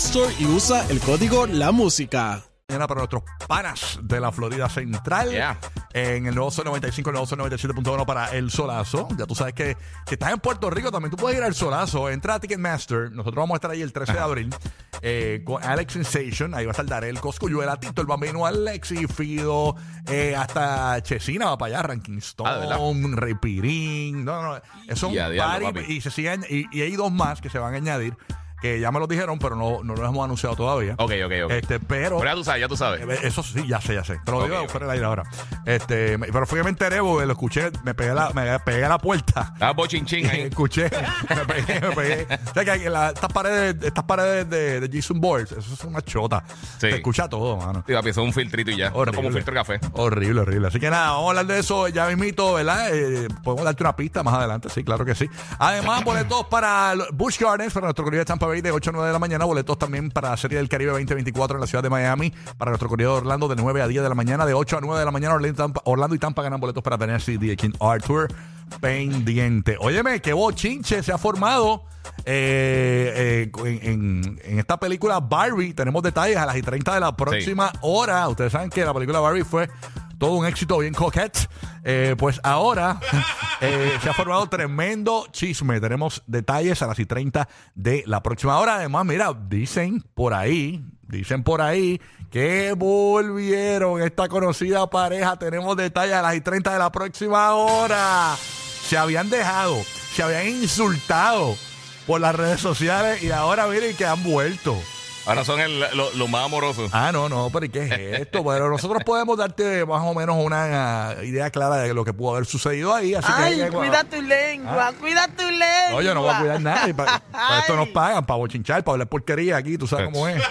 Store y usa el código La Música. Mañana para nuestros panas de la Florida Central. Yeah. En el nuevo Sol 95, el nuevo Sol 97.1 para el Solazo. Ya tú sabes que si estás en Puerto Rico también tú puedes ir al Solazo. Entra a Ticketmaster. Nosotros vamos a estar ahí el 13 de abril eh, con Alex Sensation. Ahí va a estar Darel Coscuyuela, Tito, el Bambino, Alexi, Fido, eh, hasta Chesina va para allá, Ranking Ah. Stone, Rey Pirín. No, no, eso es Y diablo, y se siguen, y, y hay dos más que se van a añadir. Que ya me lo dijeron, pero no, no lo hemos anunciado todavía. Ok, ok, ok. Este, pero Pero ya tú sabes, ya tú sabes. eh, Eso sí, ya sé, ya sé. Te lo digo Ok, fuera del aire ahora. Este, me- pero fui que me enteré porque lo escuché, me pegué, la, me pegué a la puerta. Ah, bochinchín ahí. Escuché, me pegué, me pegué. O sea que hay- la- estas paredes, estas paredes de, de Jason Boards, eso es una chota. Sí. Se escucha todo, mano. Sí, papi, eso es un filtrito y ya. Horrible. Como un filtro de café. Horrible, horrible. Así que nada, vamos a hablar de eso ya mismito, ¿verdad? Eh, podemos darte una pista más adelante, sí, claro que sí. Además, boletos para los Busch Gardens, para nuestro corrido de Tampa Bay de 8 a 9 de la mañana. Boletos también para la Serie del Caribe 2024 en la ciudad de Miami. Para nuestro corrido de Orlando de 9 a 10 de la mañana. De 8 a 9 de la mañana, Orlando y Tampa, Orlando y Tampa ganan boletos para Tennessee The King Arthur pendiente. Óyeme, qué bochinche se ha formado. eh, eh, en, en- en esta película Barbie tenemos detalles a las y 30 de la próxima hora. Ustedes saben que la película Barbie fue todo un éxito bien coquette. Eh, pues ahora eh, se ha formado tremendo chisme. Tenemos detalles a las y 30 de la próxima hora. Además, mira, dicen por ahí, dicen por ahí que volvieron esta conocida pareja. Tenemos detalles a las y 30 de la próxima hora. Se habían dejado, se habían insultado por las redes sociales y ahora miren que han vuelto. Ahora son el- lo, lo más amorosos. Ah, no, no, pero ¿y qué es esto? Pero nosotros podemos darte más o menos una ah, idea clara de lo que pudo haber sucedido ahí. Así que, Ay, que- cuida tu lengua, cuida tu lengua. No, yo no voy a cuidar nada. y pa- Para, esto nos pagan, para bochinchar, para hablar porquería aquí, tú sabes cómo es.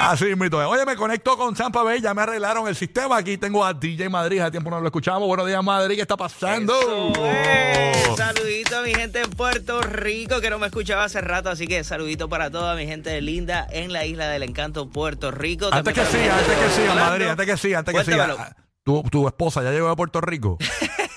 Así mito. Oye, me conecto con Zampa Bay, ya me arreglaron el sistema. Aquí tengo a DJ Madrid, hace tiempo no lo escuchamos. Buenos días, Madrid, ¿qué está pasando? Es. Saludito a mi gente en Puerto Rico que no me escuchaba hace rato, así que saludito para toda mi gente linda en la isla del encanto, Puerto Rico. Antes que siga, antes que siga, Madrid, antes que siga, antes que siga. Ah, Tu, tu esposa ya llegó a Puerto Rico.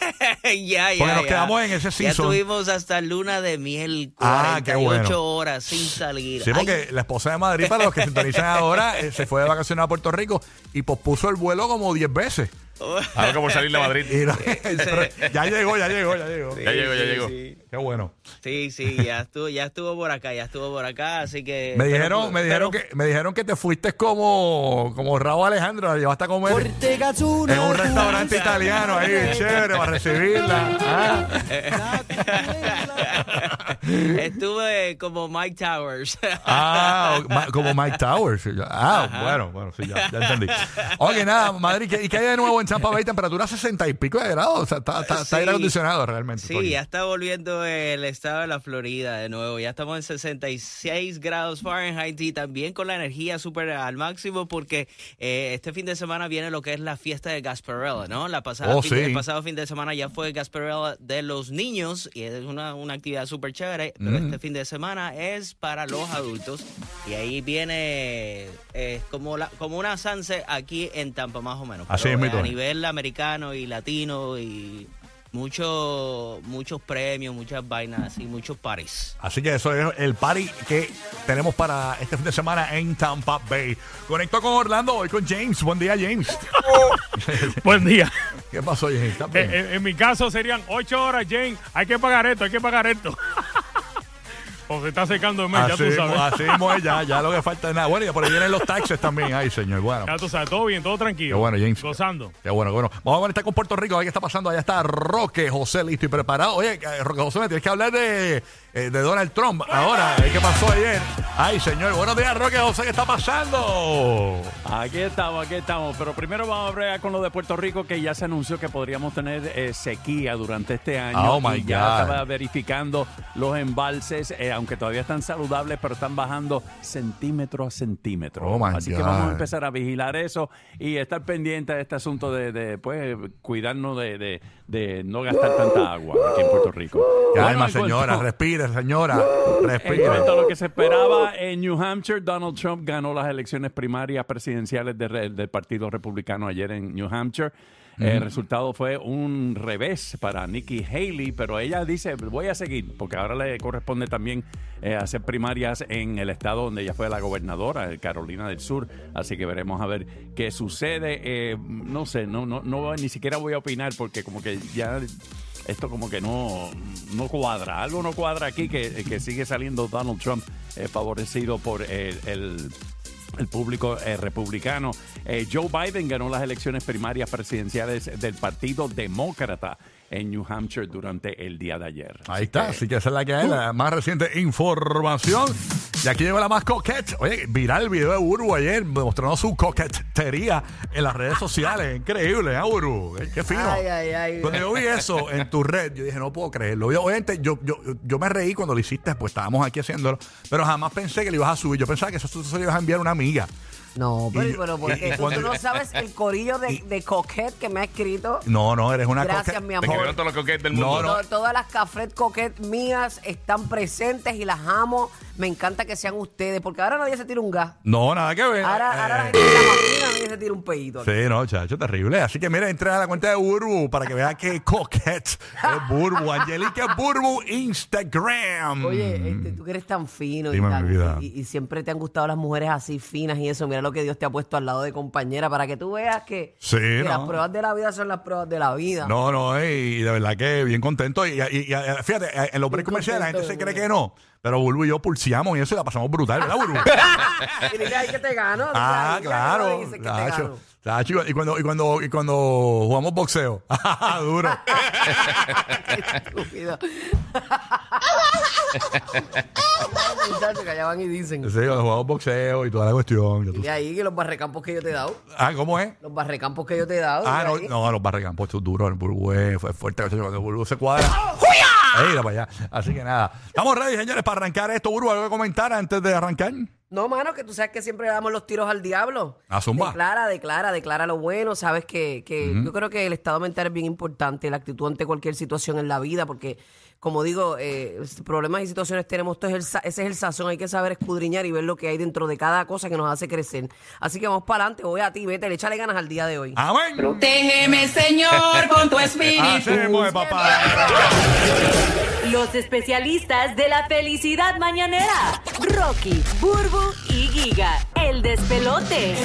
ya, ya, Porque nos ya. quedamos en ese Ya season. tuvimos hasta luna de miel, Ah, 48 qué bueno. horas sin salir. Sí, Ay, porque la esposa de Madrid, para los que sintonizan ahora, eh, se fue de vacaciones a Puerto Rico y pospuso el vuelo como 10 veces. Que por salir de Madrid. No- ya llegó, ya llegó, ya llegó. Ya llegó, ya sí, llegó. sí. Qué bueno. Sí, sí, ya estuvo, ya estuvo por acá, ya estuvo por acá, así que. Me pero- dijeron, me dijeron pero- que, me dijeron que te fuiste como, como Raúl Alejandro, la llevaste a comer en un restaurante italiano ahí, chévere, para recibirla. Ah, Estuve como Mike Towers. Ah, como Mike Towers. Ah, bueno, bueno, sí, ya, ya entendí. Oye, nada, Madrid, ¿qué, ¿y qué hay de nuevo en Tampa Bay? Temperatura 60 y pico de grados. O sea, está, está, está Sí. aire acondicionado realmente. Sí, ya está volviendo el estado de la Florida de nuevo. Ya estamos en 66 grados Fahrenheit y también con la energía súper al máximo porque eh, este fin de semana viene lo que es la fiesta de Gasparilla, ¿no? La pasada Oh, fin sí. el pasado fin de semana ya fue Gasparilla de los niños y es una, una actividad súper chévere, pero Mm. este fin de semana es para los adultos y ahí viene eh, como, la, como una sunset aquí en Tampa más o menos. Así Pero, mismito A es. nivel americano y latino y mucho, muchos premios, muchas vainas así, muchos paris. Así que eso es el party que tenemos para este fin de semana en Tampa Bay. Conecto con Orlando, hoy con James. Buen día, James. Buen día. ¿Qué pasó, James? ¿Estás Eh, bien? eh, en mi caso serían ocho horas, Jane. Hay que pagar esto, hay que pagar esto. O se está secando el mes, ya tú sabes. así mismo es, ya, ya lo que falta es nada. Bueno, y por ahí vienen los taxes también. Ay, señor, bueno. Ya tú sabes, todo bien, todo tranquilo. Qué bueno, James. Gozando. Qué bueno, qué bueno. Vamos a conectar con Puerto Rico, a ver qué está pasando. Allá está Roque José listo y preparado. Oye, eh, Roque José, me tienes que hablar de, eh, de Donald Trump. Ahora, ¿qué pasó ayer? Ay, señor, buenos días, Roque José, ¿qué está pasando? Aquí estamos, aquí estamos. Pero primero vamos a bregar con lo de Puerto Rico, que ya se anunció que podríamos tener eh, sequía durante este año. Oh, my y ya God. estaba verificando los embalses, eh, aunque todavía están saludables, pero están bajando centímetro a centímetro. Oh, my Así que vamos a empezar a vigilar eso y estar pendiente de este asunto de, de, pues, cuidarnos de, de- de no gastar tanta agua aquí en Puerto Rico. Calma, Bueno, en señora, respire, señora, en respire. cuanto a lo que se esperaba en New Hampshire, Donald Trump ganó las elecciones primarias presidenciales de re- del Partido Republicano ayer en New Hampshire. El resultado fue un revés para Nikki Haley, pero ella dice, voy a seguir, porque ahora le corresponde también eh, hacer primarias en el estado donde ella fue la gobernadora, Carolina del Sur. Así que veremos a ver qué sucede. Eh, no sé, no, no, no, ni siquiera voy a opinar porque como que ya esto como que no, no cuadra. Algo no cuadra aquí que, que sigue saliendo Donald Trump eh, favorecido por el, el- el público eh, republicano. Eh, Joe Biden ganó las elecciones primarias presidenciales del Partido Demócrata en New Hampshire durante el día de ayer. Ahí está, así que esa es la que hay, la más reciente información. Y aquí llegó la más coquette. Oye, viral el video de Uru ayer mostrando su coquetería en las redes sociales. Increíble, ¿eh, Uru? Qué- fino. Ay, ay, ay. Cuando yo vi eso en tu red, yo dije, no puedo creerlo. Yo, obviamente, yo, yo, yo me reí cuando lo hiciste, pues estábamos aquí haciéndolo, pero jamás pensé que lo ibas a subir. Yo pensaba que eso tú se lo ibas a enviar a una amiga. No, pero, Y- pero y- porque tú, cuando- tú no sabes el corillo de, de coquette que me ha escrito. No, no, eres una Gracias, mi Te amor. escribieron todos los coquetes del No, mundo. no. To- Todas las cafret coquette mías están presentes y las amo. Me encanta que sean ustedes, porque ahora nadie se tira un gas. No, nada que ver. Ahora, ahora la Eh, gente se tira un pedito. Sí, no, chacho, terrible. Así que mira, entra a la cuenta de Burbu para que vea que coquette es Burbu. Angelica Burbu Instagram. Oye, este, tú que eres tan fino y, tan- mi vida. y- y siempre te han gustado las mujeres así finas y eso. Mira lo que Dios te ha puesto al lado de compañera para que tú veas que, Sí, que no. las pruebas de la vida son las pruebas de la vida. No, no, y de verdad que bien contento. Y, y- y, fíjate, en los breaks comerciales la gente se cree que no, pero Burbu y yo pulseamos y eso y la pasamos brutal, ¿verdad, Burbu? Y dile ahí que te gano. dile ah, ahí que claro. te dice que te gano. y cuando, y cuando, y cuando jugamos boxeo, duro. Qué estúpido. Muchachos, que allá van y dicen. Sí, cuando jugamos boxeo y toda la cuestión. ya tú Y ahí que los barrecampos que yo te he dado. Ah, ¿cómo es? Los barrecampos que yo te he dado. Ah, no, dile ahí. no, los barrecampos, esto es duro, el Burbu es- fue fuerte, cuando el Burbu se cuadra. ¡Ey, mira para allá! Así que nada, estamos ready, señores, para arrancar esto. Burbu, ¿algo que comentar antes de arrancar? No, mano, que tú sabes que siempre le damos los tiros al diablo. A zumba. Declara, declara, declara lo bueno. Sabes que, que yo creo que el estado mental es bien importante, la actitud ante cualquier situación en la vida, porque, como digo, eh, problemas y situaciones tenemos, todo es el ese es el sazón. Hay que saber escudriñar y ver lo que hay dentro de cada cosa que nos hace crecer. Así que vamos para adelante, voy a ti, vete, le échale ganas al día de hoy. ¡Amén! Protégeme, Señor, con tu espíritu. Papá. Los especialistas de la felicidad mañanera. Rocky, Burbu y Giga. El despelote.